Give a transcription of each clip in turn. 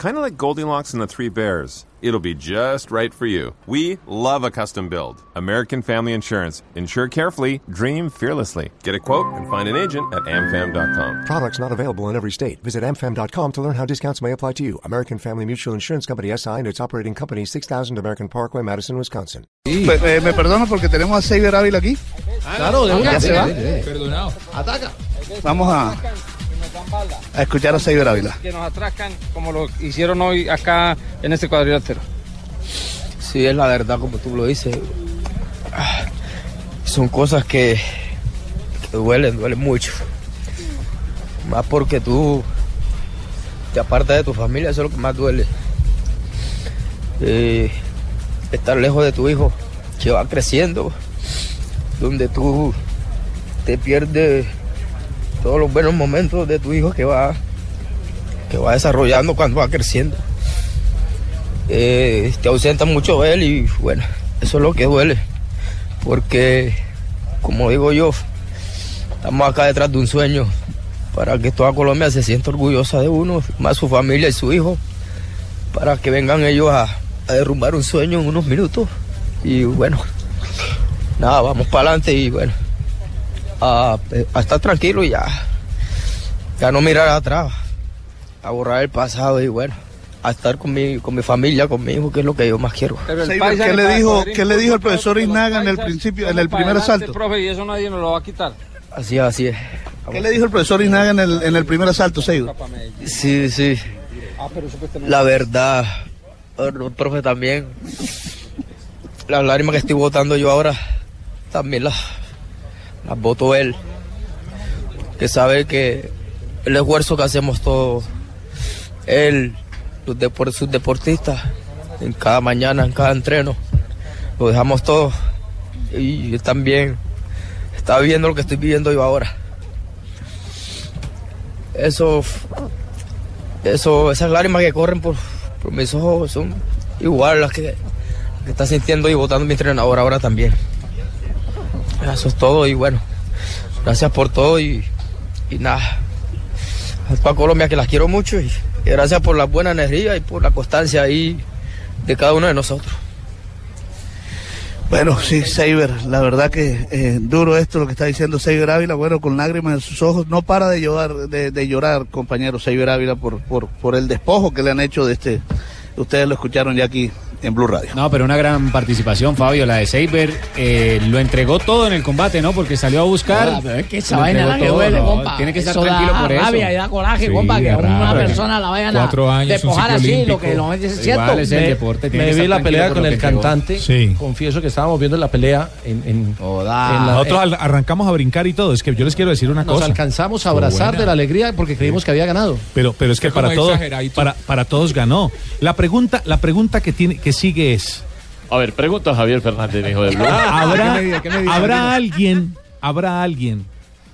Kind of like Goldilocks and the Three Bears. It'll be just right for you. We love a custom build. American Family Insurance. Insure carefully, dream fearlessly. Get a quote and find an agent at amfam.com. Products not available in every state. Visit amfam.com to learn how discounts may apply to you. American Family Mutual Insurance Company SI and its operating company 6000 American Parkway, Madison, Wisconsin. Me, me, me perdono porque tenemos a Seiber Ávila aquí. Claro, de una Ya se va. Perdonado. Ataca. Vamos a, a escuchar a Seiber Ávila. que nos atracan como lo hicieron hoy acá en este cuadrilátero. Sí, es la verdad, como tú lo dices. Ah, Son cosas que, que duelen, duelen mucho. Más porque tú te apartas de tu familia, eso es lo que más duele. Eh, estar lejos de tu hijo, que va creciendo, donde tú te pierdes todos los buenos momentos de tu hijo que va, que va desarrollando cuando va creciendo eh, te ausenta mucho él y bueno, eso es lo que duele. Porque, como digo yo, estamos acá detrás de un sueño para que toda Colombia se sienta orgullosa de uno, más su familia y su hijo, para que vengan ellos a, a derrumbar un sueño en unos minutos. Y bueno, nada, vamos para adelante y bueno, a, a estar tranquilo y ya, ya no mirar atrás, a borrar el pasado y bueno a estar con mi, con mi familia, con mi hijo, que es lo que yo más quiero. ¿qué le dijo, qué le dijo el profesor Inaga en el principio, en el primer asalto? Profe, y eso nadie nos lo va a quitar. Así es, así es. ¿Qué le dijo el profesor Inaga en el, en el primer asalto, Seiber? Sí, sí. La verdad, el profe también. Las lágrimas que estoy botando yo ahora, también las, las boto él. Que sabe que el esfuerzo que hacemos todos, él, los depor- sus deportistas, en cada mañana, en cada entreno, lo dejamos todo. Y también está viviendo lo que estoy viviendo yo ahora. Eso, eso, esas lágrimas que corren por, por mis ojos son igual las que, que está sintiendo y votando mi entrenador ahora también. Eso es todo y bueno, gracias por todo y, nada. Para Colombia que las quiero mucho y, gracias por la buena energía y por la constancia ahí de cada uno de nosotros. Bueno, sí, Seiber, la verdad que eh, duro esto lo que está diciendo Seiber Ávila, bueno, con lágrimas en sus ojos, no para de llorar, de, llorar, compañero Seiber Ávila, por, por, por el despojo que le han hecho de este, ustedes lo escucharon ya aquí en Blue Radio. No, pero una gran participación, Fabio, la de Seiber. eh, lo entregó todo en el combate, ¿no? Porque salió a buscar. Ah, pero es que esa lo vaina entregó la que todo, duele, no, compa. Tiene que estar Eso tranquilo da por eso. rabia y da coraje, Sí, compa, que una persona la vayan a Cuatro años, un despojar ciclo así, lo que lo es Igual cierto. es el deporte, tiene me que vi la pelea con el cantante. Sí. Confieso que estábamos viendo la pelea en, en, en la- Nosotros eh, arrancamos a brincar y todo. Es que yo les quiero decir una nos cosa. alcanzamos a abrazar de la alegría porque creímos que había ganado. Pero, pero es que para todos, exageradito. para, para todos ganó. La pregunta, la pregunta que tiene, que sigue es. A ver, pregunta a Javier Fernández, mi hijo de Blue. ¿Habrá, ¿Qué me dice? ¿Qué me dice? habrá alguien, habrá alguien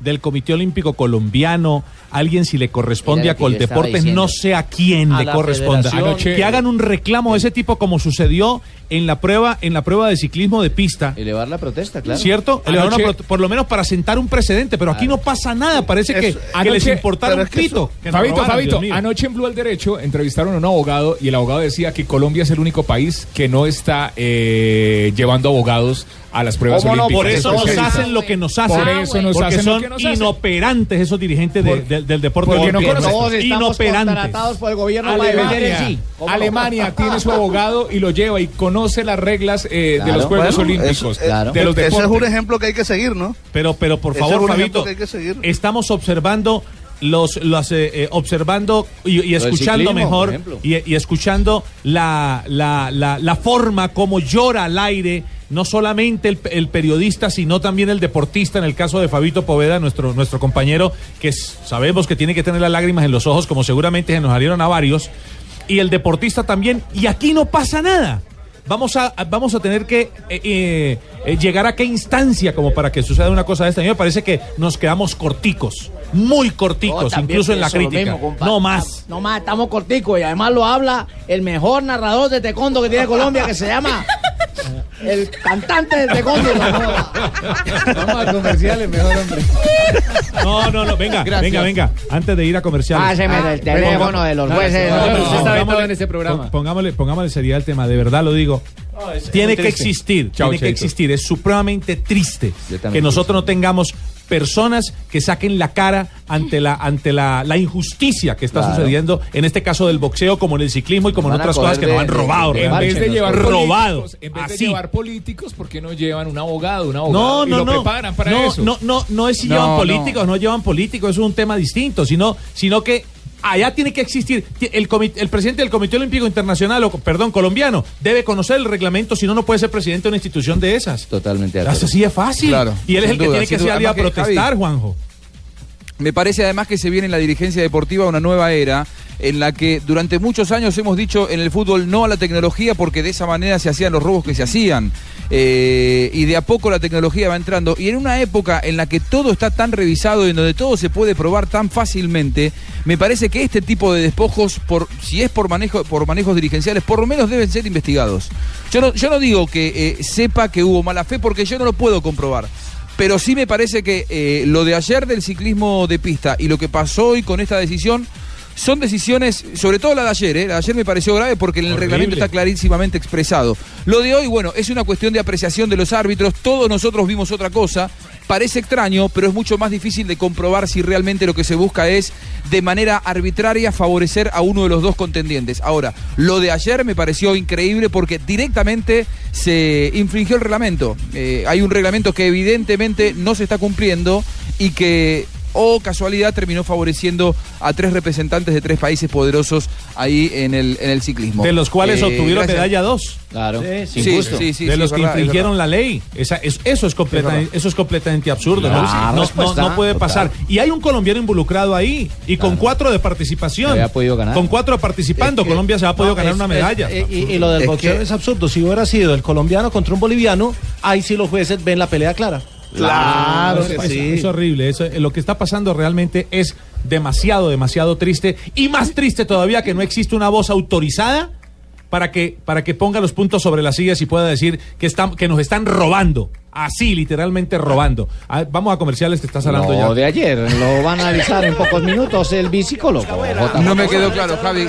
del Comité Olímpico Colombiano, alguien si le corresponde a Coldeportes, no sé a quién A le corresponda. Anoche- que hagan un reclamo de ese tipo como sucedió en la prueba, en la prueba de ciclismo de pista. Elevar la protesta, claro. ¿Cierto? Elevar una Anoche- pro- por lo menos para sentar un precedente, pero aquí no pasa nada, parece que, que les importara un pito. que Fabito, robaran, Fabito, anoche en Blue al Derecho entrevistaron a un abogado y el abogado decía que Colombia es el único país que no está eh, llevando abogados a las pruebas ¿Cómo no? olímpicas. Por eso nos hacen lo que nos hacen. Por eso nos hacen son inoperantes esos dirigentes de- del- del deporte porque no. Todos estamos contratados por el gobierno para defender en Alemania. Alemania tiene su abogado y lo lleva y conoce las reglas eh, de los Juegos Bueno, Olímpicos, eso- de los Ese es un ejemplo que hay que seguir, ¿no? Pero, pero por favor, es Fabito, ejemplo que hay que seguir. estamos observando los, los eh, eh, observando y, escuchando ciclismo, mejor y, y escuchando la, la, la, la forma como llora al aire no solamente el, el periodista sino también el deportista en el caso de Fabito Poveda nuestro nuestro compañero que sabemos que tiene que tener las lágrimas en los ojos como seguramente se nos salieron a varios y el deportista también y aquí no pasa nada Vamos a, vamos a tener que eh, eh, eh, llegar a qué instancia como para que suceda una cosa de esta. A mí me parece que nos quedamos corticos, muy corticos, No, incluso en la crítica. mismo, no más. No más, estamos corticos y además lo habla el mejor narrador de taekwondo que tiene Colombia que se llama el cantante de góndola. Vamos a comerciales, mejor hombre. No, no, no, venga, Gracias. venga, venga. Antes de ir a comerciales. Páseme del teléfono de los jueces. No, está pongámosle- en este programa. pon- Pongámosle, pongámosle seriedad al tema, de verdad lo digo. tiene muy que triste. existir, Chao, tiene que existir. Es supremamente triste que nosotros no tengamos personas que saquen la cara ante la ante la, la injusticia que está Claro. sucediendo en este caso del boxeo como en el ciclismo y como en Van otras cosas que coger nos han de- robado de- En vez de llevar robado políticos, en vez de así llevar políticos, ¿por qué no llevan un abogado, un no, abogado? y no, lo no. preparan para no, eso. no, no, no es si No, llevan no. políticos, no. llevan políticos, eso es un tema distinto, sino, sino que allá tiene que existir ti- el, el presidente del Comité Olímpico Internacional, o perdón, colombiano, debe conocer el reglamento, si no, no puede ser presidente de una institución de esas. Totalmente de Eso sí es fácil. Claro, y él es el que tiene que salir a protestar, Javi, Juanjo. Me parece además que se viene en la dirigencia deportiva una nueva era en la que durante muchos años hemos dicho en el fútbol no a la tecnología porque de esa manera se hacían los robos que se hacían. Eh, y de a poco la tecnología va entrando. Y en una época en la que todo está tan revisado y en donde todo se puede probar tan fácilmente, me parece que este tipo de despojos, por, si es por, manejo, por manejos dirigenciales, por lo menos deben ser investigados. Yo no, yo no digo que eh, sepa que hubo mala fe porque yo no lo puedo comprobar. Pero sí me parece que eh, lo de ayer del ciclismo de pista y lo que pasó hoy con esta decisión son decisiones, sobre todo la de ayer, ¿eh? la de ayer me pareció grave porque en el Horrible. reglamento está clarísimamente expresado. Lo de hoy, bueno, es una cuestión de apreciación de los árbitros, todos nosotros vimos otra cosa, parece extraño, pero es mucho más difícil de comprobar si realmente lo que se busca es de manera arbitraria favorecer a uno de los dos contendientes. Ahora, lo de ayer me pareció increíble porque directamente se infringió el reglamento. Eh, hay un reglamento que evidentemente no se está cumpliendo y que o casualidad terminó favoreciendo a tres representantes de tres países poderosos ahí en el, en el ciclismo. De los cuales Eh, obtuvieron gracias. medalla 2. Claro. Sí, sí, sí, sí, de sí, los es que verdad, infringieron la ley. Esa- es- eso, es completamente, eso es completamente absurdo. Claro, ¿no? No, no- respuesta, no puede total. pasar. Y hay un colombiano involucrado ahí. Y con cuatro de participación. Había podido ganar. Con cuatro participando, Es que- Colombia se ha podido No, ganar es- una es- medalla. eh, Y, y lo del Es boxeo que- es absurdo. Si hubiera sido el colombiano contra un boliviano, ahí sí los jueces ven la pelea clara. Claro que Eso- sí. Es horrible. Eso- eh, lo que está pasando realmente es demasiado, demasiado triste. Y más triste todavía que no existe una voz autorizada para que, para que ponga los puntos sobre las sillas y pueda decir que, están, que nos están robando. Así, literalmente robando. Vamos a comerciales que estás hablando ya. Lo de ayer lo van a analizar en pocos minutos el bicicólogo. No me quedó claro, Javi.